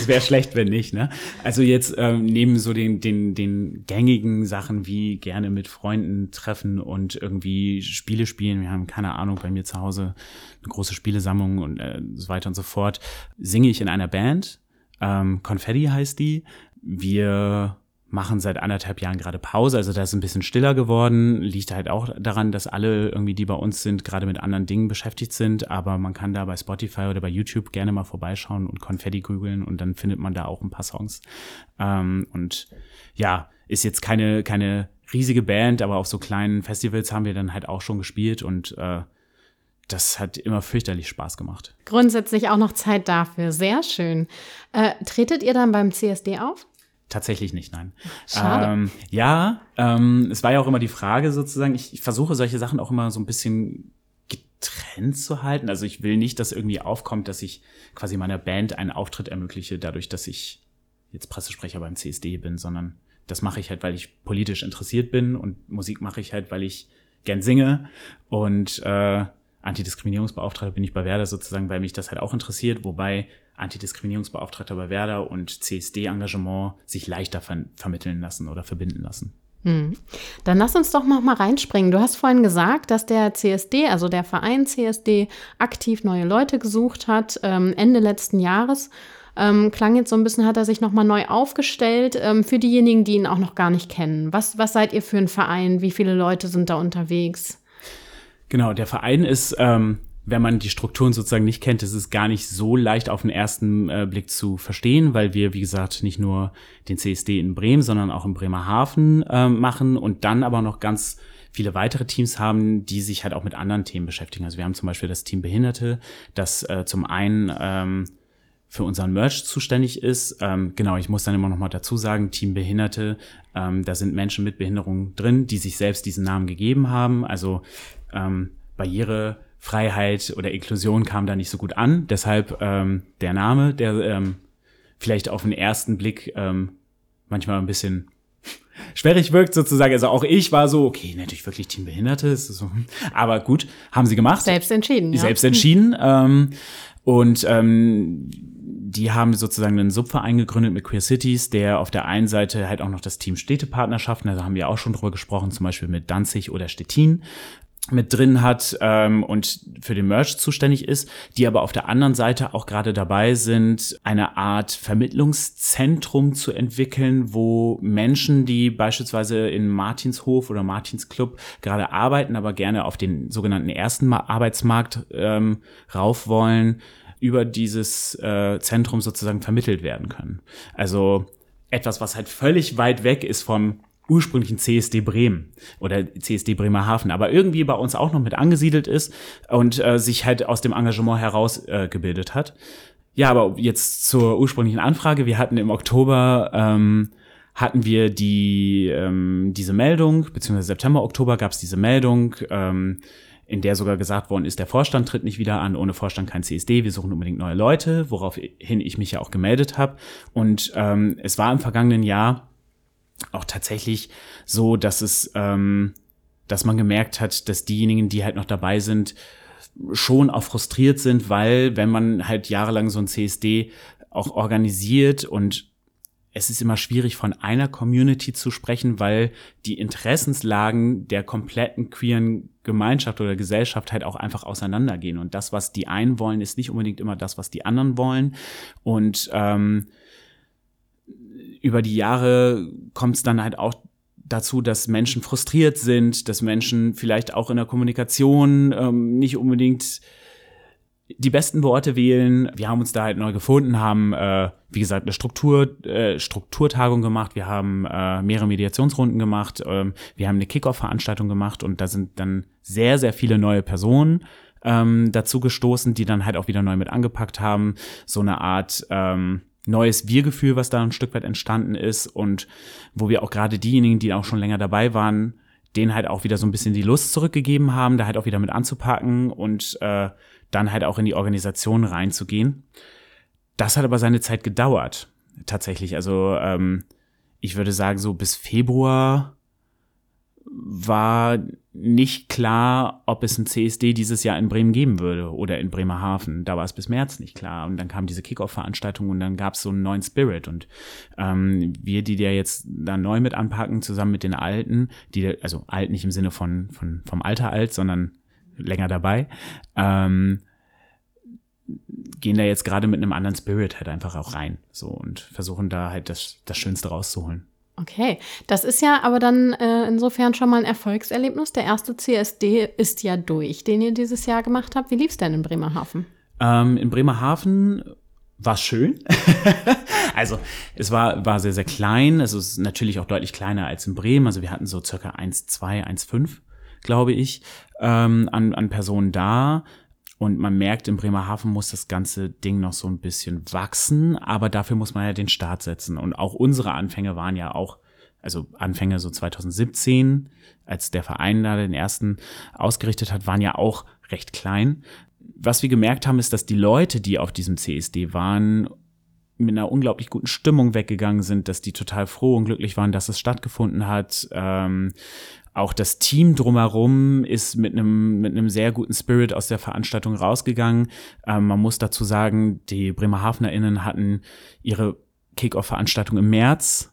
Es wäre schlecht, wenn nicht. Ne? Also jetzt ähm, neben so den den den gängigen Sachen wie gerne mit Freunden treffen und irgendwie Spiele spielen. Wir haben keine Ahnung bei mir zu Hause eine große Spielesammlung und äh, so weiter und so fort. Singe ich in einer Band. Ähm, Confetti heißt die. Wir machen seit anderthalb Jahren gerade Pause, also da ist ein bisschen stiller geworden. Liegt halt auch daran, dass alle irgendwie, die bei uns sind, gerade mit anderen Dingen beschäftigt sind. Aber man kann da bei Spotify oder bei YouTube gerne mal vorbeischauen und Konfetti googeln und dann findet man da auch ein paar Songs. Ähm, und ja, ist jetzt keine, keine riesige Band, aber auf so kleinen Festivals haben wir dann halt auch schon gespielt und äh, das hat immer fürchterlich Spaß gemacht. Grundsätzlich auch noch Zeit dafür. Sehr schön. Äh, tretet ihr dann beim CSD auf? Tatsächlich nicht, nein. Schade. Ähm, ja, ähm, es war ja auch immer die Frage sozusagen, ich, ich versuche solche Sachen auch immer so ein bisschen getrennt zu halten. Also ich will nicht, dass irgendwie aufkommt, dass ich quasi meiner Band einen Auftritt ermögliche, dadurch, dass ich jetzt Pressesprecher beim CSD bin, sondern das mache ich halt, weil ich politisch interessiert bin und Musik mache ich halt, weil ich gern singe und äh, Antidiskriminierungsbeauftragter bin ich bei Werder sozusagen, weil mich das halt auch interessiert, wobei Antidiskriminierungsbeauftragter bei Werder und CSD-Engagement sich leichter ver vermitteln lassen oder verbinden lassen. Hm. Dann lass uns doch noch mal reinspringen. Du hast vorhin gesagt, dass der CSD, also der Verein CSD, aktiv neue Leute gesucht hat, ähm, Ende letzten Jahres. Ähm, klang jetzt so ein bisschen, hat er sich nochmal neu aufgestellt. Ähm, für diejenigen, die ihn auch noch gar nicht kennen. Was, was seid ihr für ein Verein? Wie viele Leute sind da unterwegs? Genau, der Verein ist, ähm, wenn man die Strukturen sozusagen nicht kennt, ist es gar nicht so leicht auf den ersten äh, Blick zu verstehen, weil wir, wie gesagt, nicht nur den CSD in Bremen, sondern auch in Bremerhaven äh, machen und dann aber noch ganz viele weitere Teams haben, die sich halt auch mit anderen Themen beschäftigen. Also wir haben zum Beispiel das Team Behinderte, das äh, zum einen ähm, für unseren Merch zuständig ist. Ähm, genau, ich muss dann immer noch mal dazu sagen, Team Behinderte, ähm, da sind Menschen mit Behinderung drin, die sich selbst diesen Namen gegeben haben. Also ähm, Barrierefreiheit oder Inklusion kam da nicht so gut an. Deshalb ähm, der Name, der ähm, vielleicht auf den ersten Blick ähm, manchmal ein bisschen schwierig wirkt sozusagen. Also auch ich war so, okay, natürlich wirklich Team Behinderte, so, aber gut, haben sie gemacht. Selbst entschieden, ja. Selbst entschieden. Ähm, und ähm, die haben sozusagen einen Subverein gegründet mit Queer Cities, der auf der einen Seite halt auch noch das Team Städtepartnerschaften, also haben wir auch schon drüber gesprochen, zum Beispiel mit Danzig oder Stettin mit drin hat ähm, und für den Merch zuständig ist, die aber auf der anderen Seite auch gerade dabei sind, eine Art Vermittlungszentrum zu entwickeln, wo Menschen, die beispielsweise in Martinshof oder Martinsclub gerade arbeiten, aber gerne auf den sogenannten ersten Arbeitsmarkt ähm, rauf wollen, über dieses äh, Zentrum sozusagen vermittelt werden können. Also etwas, was halt völlig weit weg ist vom ursprünglichen CSD Bremen oder CSD Bremerhaven, aber irgendwie bei uns auch noch mit angesiedelt ist und äh, sich halt aus dem Engagement heraus äh, gebildet hat. Ja, aber jetzt zur ursprünglichen Anfrage. Wir hatten im Oktober ähm, hatten wir die ähm, diese Meldung, beziehungsweise September, Oktober gab es diese Meldung. Ähm, in der sogar gesagt worden ist, der Vorstand tritt nicht wieder an, ohne Vorstand kein CSD, wir suchen unbedingt neue Leute, woraufhin ich mich ja auch gemeldet habe. Und ähm, es war im vergangenen Jahr auch tatsächlich so, dass es, ähm, dass man gemerkt hat, dass diejenigen, die halt noch dabei sind, schon auch frustriert sind, weil wenn man halt jahrelang so ein CSD auch organisiert und es ist immer schwierig, von einer Community zu sprechen, weil die Interessenslagen der kompletten queeren Gemeinschaft oder Gesellschaft halt auch einfach auseinandergehen. Und das, was die einen wollen, ist nicht unbedingt immer das, was die anderen wollen. Und ähm, über die Jahre kommt es dann halt auch dazu, dass Menschen frustriert sind, dass Menschen vielleicht auch in der Kommunikation ähm, nicht unbedingt die besten Worte wählen. Wir haben uns da halt neu gefunden, haben, äh, wie gesagt, eine Struktur, äh, Strukturtagung gemacht. Wir haben äh, mehrere Mediationsrunden gemacht. Ähm, wir haben eine Kickoff-Veranstaltung gemacht und da sind dann sehr, sehr viele neue Personen ähm, dazu gestoßen, die dann halt auch wieder neu mit angepackt haben. So eine Art ähm, neues Wir-Gefühl, was da ein Stück weit entstanden ist und wo wir auch gerade diejenigen, die auch schon länger dabei waren, denen halt auch wieder so ein bisschen die Lust zurückgegeben haben, da halt auch wieder mit anzupacken und äh, dann halt auch in die Organisation reinzugehen. Das hat aber seine Zeit gedauert, tatsächlich. Also ähm, ich würde sagen, so bis Februar war nicht klar, ob es ein CSD dieses Jahr in Bremen geben würde oder in Bremerhaven. Da war es bis März nicht klar. Und dann kam diese Kickoff-Veranstaltung und dann gab es so einen neuen Spirit. Und ähm, wir, die der jetzt da neu mit anpacken, zusammen mit den Alten, die, also alt nicht im Sinne von, von vom Alter alt, sondern länger dabei, ähm, gehen da jetzt gerade mit einem anderen Spirit halt einfach auch rein. So und versuchen da halt das, das Schönste rauszuholen. Okay, das ist ja aber dann äh, insofern schon mal ein Erfolgserlebnis. Der erste CSD ist ja durch, den ihr dieses Jahr gemacht habt. Wie lief es denn in Bremerhaven? Ähm, in Bremerhaven war schön. also es war, war sehr, sehr klein. Es ist natürlich auch deutlich kleiner als in Bremen. Also wir hatten so circa 1,2, 1,5, glaube ich, ähm, an, an Personen da. Und man merkt, in Bremerhaven muss das ganze Ding noch so ein bisschen wachsen, aber dafür muss man ja den Start setzen. Und auch unsere Anfänge waren ja auch, also Anfänge so 2017, als der Verein da den ersten ausgerichtet hat, waren ja auch recht klein. Was wir gemerkt haben, ist, dass die Leute, die auf diesem CSD waren, mit einer unglaublich guten Stimmung weggegangen sind, dass die total froh und glücklich waren, dass es stattgefunden hat. Ähm, auch das Team drumherum ist mit einem mit einem sehr guten Spirit aus der Veranstaltung rausgegangen. Ähm, man muss dazu sagen, die BremerhavenerInnen hatten ihre Kick-Off-Veranstaltung im März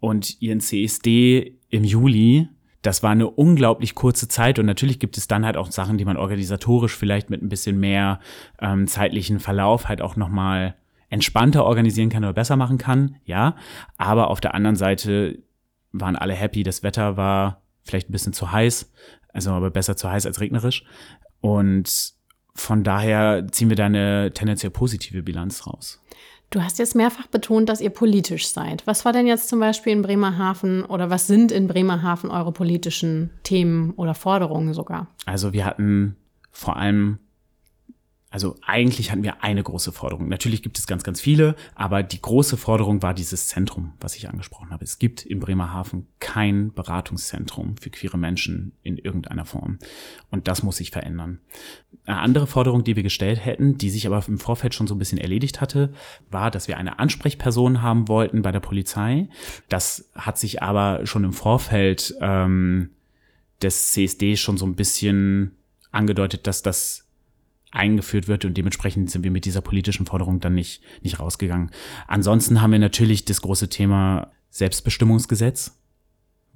und ihren CSD im Juli. Das war eine unglaublich kurze Zeit und natürlich gibt es dann halt auch Sachen, die man organisatorisch vielleicht mit ein bisschen mehr ähm, zeitlichen Verlauf halt auch nochmal entspannter organisieren kann oder besser machen kann, ja. Aber auf der anderen Seite waren alle happy, das Wetter war vielleicht ein bisschen zu heiß, also aber besser zu heiß als regnerisch. Und von daher ziehen wir da eine tendenziell positive Bilanz raus. Du hast jetzt mehrfach betont, dass ihr politisch seid. Was war denn jetzt zum Beispiel in Bremerhaven oder was sind in Bremerhaven eure politischen Themen oder Forderungen sogar? Also wir hatten vor allem also eigentlich hatten wir eine große Forderung. Natürlich gibt es ganz, ganz viele, aber die große Forderung war dieses Zentrum, was ich angesprochen habe. Es gibt in Bremerhaven kein Beratungszentrum für queere Menschen in irgendeiner Form. Und das muss sich verändern. Eine andere Forderung, die wir gestellt hätten, die sich aber im Vorfeld schon so ein bisschen erledigt hatte, war, dass wir eine Ansprechperson haben wollten bei der Polizei. Das hat sich aber schon im Vorfeld ähm, des CSD schon so ein bisschen angedeutet, dass das eingeführt wird und dementsprechend sind wir mit dieser politischen Forderung dann nicht, nicht rausgegangen. Ansonsten haben wir natürlich das große Thema Selbstbestimmungsgesetz,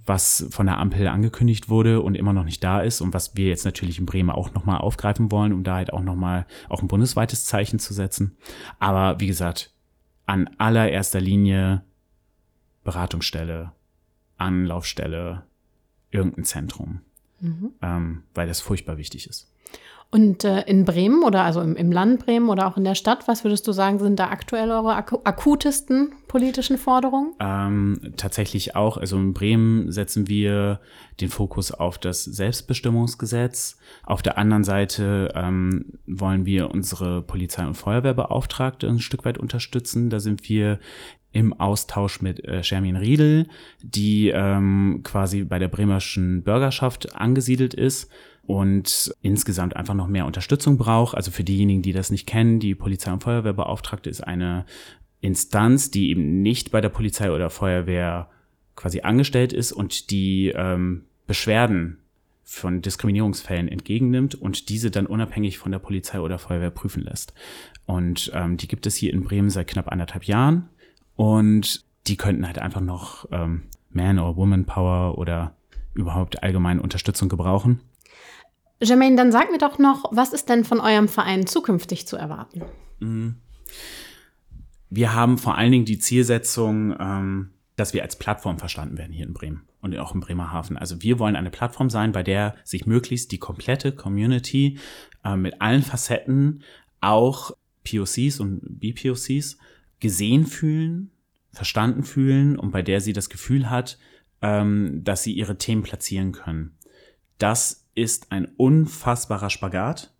was von der Ampel angekündigt wurde und immer noch nicht da ist und was wir jetzt natürlich in Bremen auch nochmal aufgreifen wollen, um da halt auch nochmal auch ein bundesweites Zeichen zu setzen. Aber wie gesagt, an allererster Linie Beratungsstelle, Anlaufstelle, irgendein Zentrum, mhm. ähm, weil das furchtbar wichtig ist. Und äh, in Bremen oder also im, im, Land Bremen oder auch in der Stadt, was würdest du sagen, sind da aktuell eure ak akutesten politischen Forderungen? Ähm, tatsächlich auch. Also in Bremen setzen wir den Fokus auf das Selbstbestimmungsgesetz. Auf der anderen Seite ähm, wollen wir unsere Polizei- und Feuerwehrbeauftragte ein Stück weit unterstützen. Da sind wir im Austausch mit äh, Shermin Riedel, die ähm, quasi bei der bremerschen Bürgerschaft angesiedelt ist und insgesamt einfach noch mehr Unterstützung braucht. Also für diejenigen, die das nicht kennen, die Polizei- und Feuerwehrbeauftragte ist eine Instanz, die eben nicht bei der Polizei oder Feuerwehr quasi angestellt ist und die ähm, Beschwerden von Diskriminierungsfällen entgegennimmt und diese dann unabhängig von der Polizei oder Feuerwehr prüfen lässt. Und ähm, die gibt es hier in Bremen seit knapp anderthalb Jahren und die könnten halt einfach noch ähm, Man- or Woman Power oder überhaupt allgemeine Unterstützung gebrauchen. Jermaine, dann sag mir doch noch, was ist denn von eurem Verein zukünftig zu erwarten? Mhm. Wir haben vor allen Dingen die Zielsetzung, ähm, dass wir als Plattform verstanden werden hier in Bremen und auch in Bremerhaven. Also wir wollen eine Plattform sein, bei der sich möglichst die komplette Community äh, mit allen Facetten, auch POCs und BPOCs, gesehen fühlen, verstanden fühlen und bei der sie das Gefühl hat, ähm, dass sie ihre Themen platzieren können. Das ist ein unfassbarer Spagat,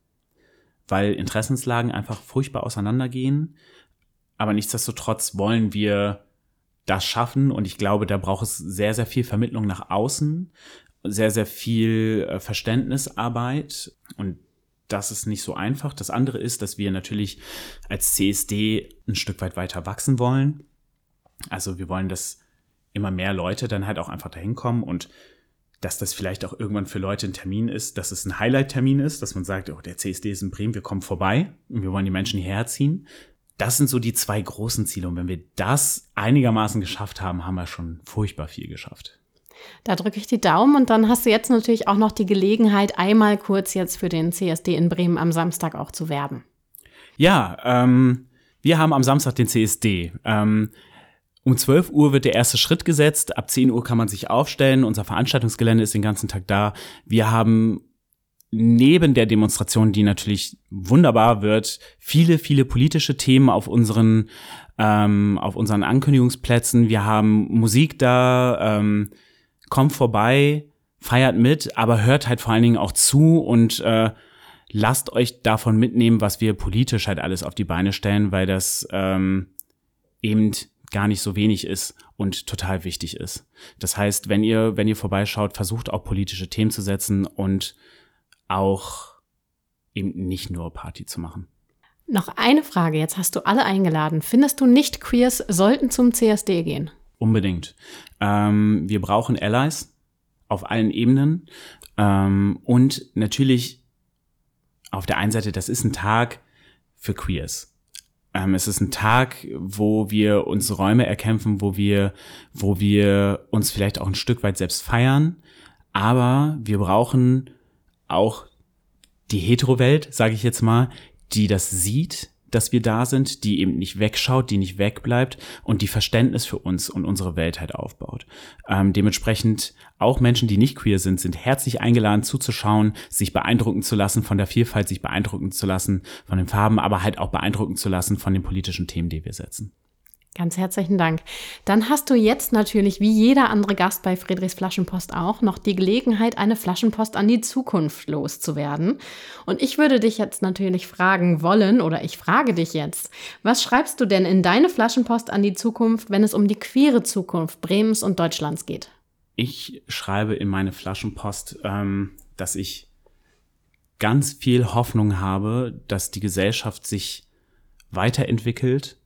weil Interessenslagen einfach furchtbar auseinandergehen. Aber nichtsdestotrotz wollen wir das schaffen und ich glaube, da braucht es sehr, sehr viel Vermittlung nach außen, sehr, sehr viel äh, Verständnisarbeit und das ist nicht so einfach. Das andere ist, dass wir natürlich als CSD ein Stück weit weiter wachsen wollen. Also wir wollen, dass immer mehr Leute dann halt auch einfach dahin kommen und dass das vielleicht auch irgendwann für Leute ein Termin ist, dass es ein Highlight-Termin ist, dass man sagt, oh, der CSD ist in Bremen, wir kommen vorbei und wir wollen die Menschen hierher ziehen. Das sind so die zwei großen Ziele. Und wenn wir das einigermaßen geschafft haben, haben wir schon furchtbar viel geschafft. Da drücke ich die Daumen und dann hast du jetzt natürlich auch noch die Gelegenheit, einmal kurz jetzt für den CSD in Bremen am Samstag auch zu werben. Ja, ähm, wir haben am Samstag den CSD. Ähm, um 12 Uhr wird der erste Schritt gesetzt. Ab 10 Uhr kann man sich aufstellen. Unser Veranstaltungsgelände ist den ganzen Tag da. Wir haben neben der Demonstration, die natürlich wunderbar wird, viele, viele politische Themen auf unseren, ähm, auf unseren Ankündigungsplätzen. Wir haben Musik da, ähm, kommt vorbei, feiert mit, aber hört halt vor allen Dingen auch zu und äh, lasst euch davon mitnehmen, was wir politisch halt alles auf die Beine stellen, weil das ähm, eben gar nicht so wenig ist und total wichtig ist. Das heißt, wenn ihr, wenn ihr vorbeischaut, versucht auch politische Themen zu setzen und auch eben nicht nur Party zu machen. Noch eine Frage, jetzt hast du alle eingeladen. Findest du nicht Queers sollten zum CSD gehen? Unbedingt. Ähm, wir brauchen Allies auf allen Ebenen. Ähm, und natürlich auf der einen Seite, das ist ein Tag für Queers. Ähm, es ist ein Tag, wo wir uns Räume erkämpfen, wo wir, wo wir uns vielleicht auch ein Stück weit selbst feiern. Aber wir brauchen auch die Hetero-Welt, sage ich jetzt mal, die das sieht, dass wir da sind, die eben nicht wegschaut, die nicht wegbleibt und die Verständnis für uns und unsere Welt halt aufbaut. Ähm, dementsprechend auch Menschen, die nicht queer sind, sind herzlich eingeladen zuzuschauen, sich beeindrucken zu lassen von der Vielfalt, sich beeindrucken zu lassen von den Farben, aber halt auch beeindrucken zu lassen von den politischen Themen, die wir setzen. Ganz herzlichen Dank. Dann hast du jetzt natürlich, wie jeder andere Gast bei Friedrichs Flaschenpost auch, noch die Gelegenheit, eine Flaschenpost an die Zukunft loszuwerden. Und ich würde dich jetzt natürlich fragen wollen, oder ich frage dich jetzt, was schreibst du denn in deine Flaschenpost an die Zukunft, wenn es um die queere Zukunft Bremens und Deutschlands geht? Ich schreibe in meine Flaschenpost, ähm, dass ich ganz viel Hoffnung habe, dass die Gesellschaft sich weiterentwickelt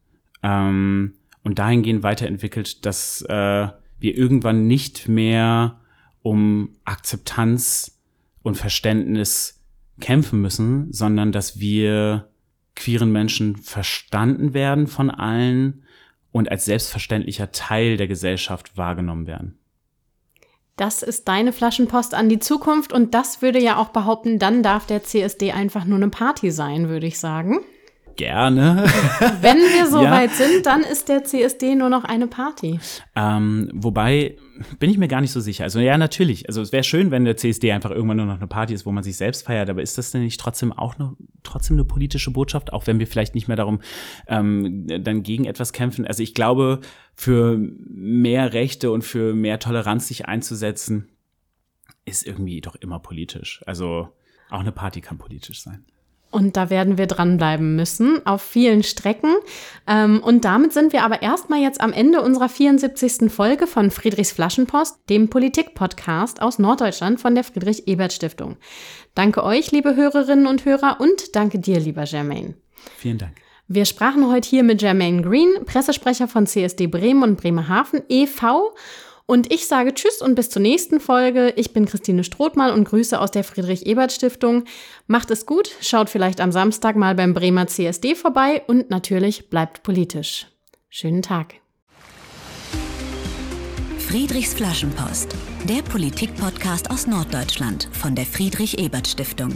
ähm, und dahingehend weiterentwickelt, dass äh, wir irgendwann nicht mehr um Akzeptanz und Verständnis kämpfen müssen, sondern dass wir queeren Menschen verstanden werden von allen und als selbstverständlicher Teil der Gesellschaft wahrgenommen werden. Das ist deine Flaschenpost an die Zukunft und das würde ja auch behaupten, dann darf der CSD einfach nur eine Party sein, würde ich sagen gerne. Wenn wir so ja. weit sind, dann ist der CSD nur noch eine Party. Ähm, wobei bin ich mir gar nicht so sicher. Also ja, natürlich. Also es wäre schön, wenn der CSD einfach irgendwann nur noch eine Party ist, wo man sich selbst feiert. Aber ist das denn nicht trotzdem auch noch trotzdem eine politische Botschaft, auch wenn wir vielleicht nicht mehr darum ähm, dann gegen etwas kämpfen? Also ich glaube, für mehr Rechte und für mehr Toleranz sich einzusetzen, ist irgendwie doch immer politisch. Also auch eine Party kann politisch sein. Und da werden wir dranbleiben müssen auf vielen Strecken. Ähm, und damit sind wir aber erstmal jetzt am Ende unserer 74. Folge von Friedrichs Flaschenpost, dem Politik-Podcast aus Norddeutschland von der Friedrich-Ebert-Stiftung. Danke euch, liebe Hörerinnen und Hörer, und danke dir, lieber Germain. Vielen Dank. Wir sprachen heute hier mit Germain Green, Pressesprecher von CSD Bremen und Bremerhaven e.V. Und ich sage Tschüss und bis zur nächsten Folge. Ich bin Christine Strothmann und grüße aus der Friedrich-Ebert-Stiftung. Macht es gut, schaut vielleicht am Samstag mal beim Bremer CSD vorbei und natürlich bleibt politisch. Schönen Tag. Friedrichs Flaschenpost, der Politik-Podcast aus Norddeutschland von der Friedrich-Ebert-Stiftung.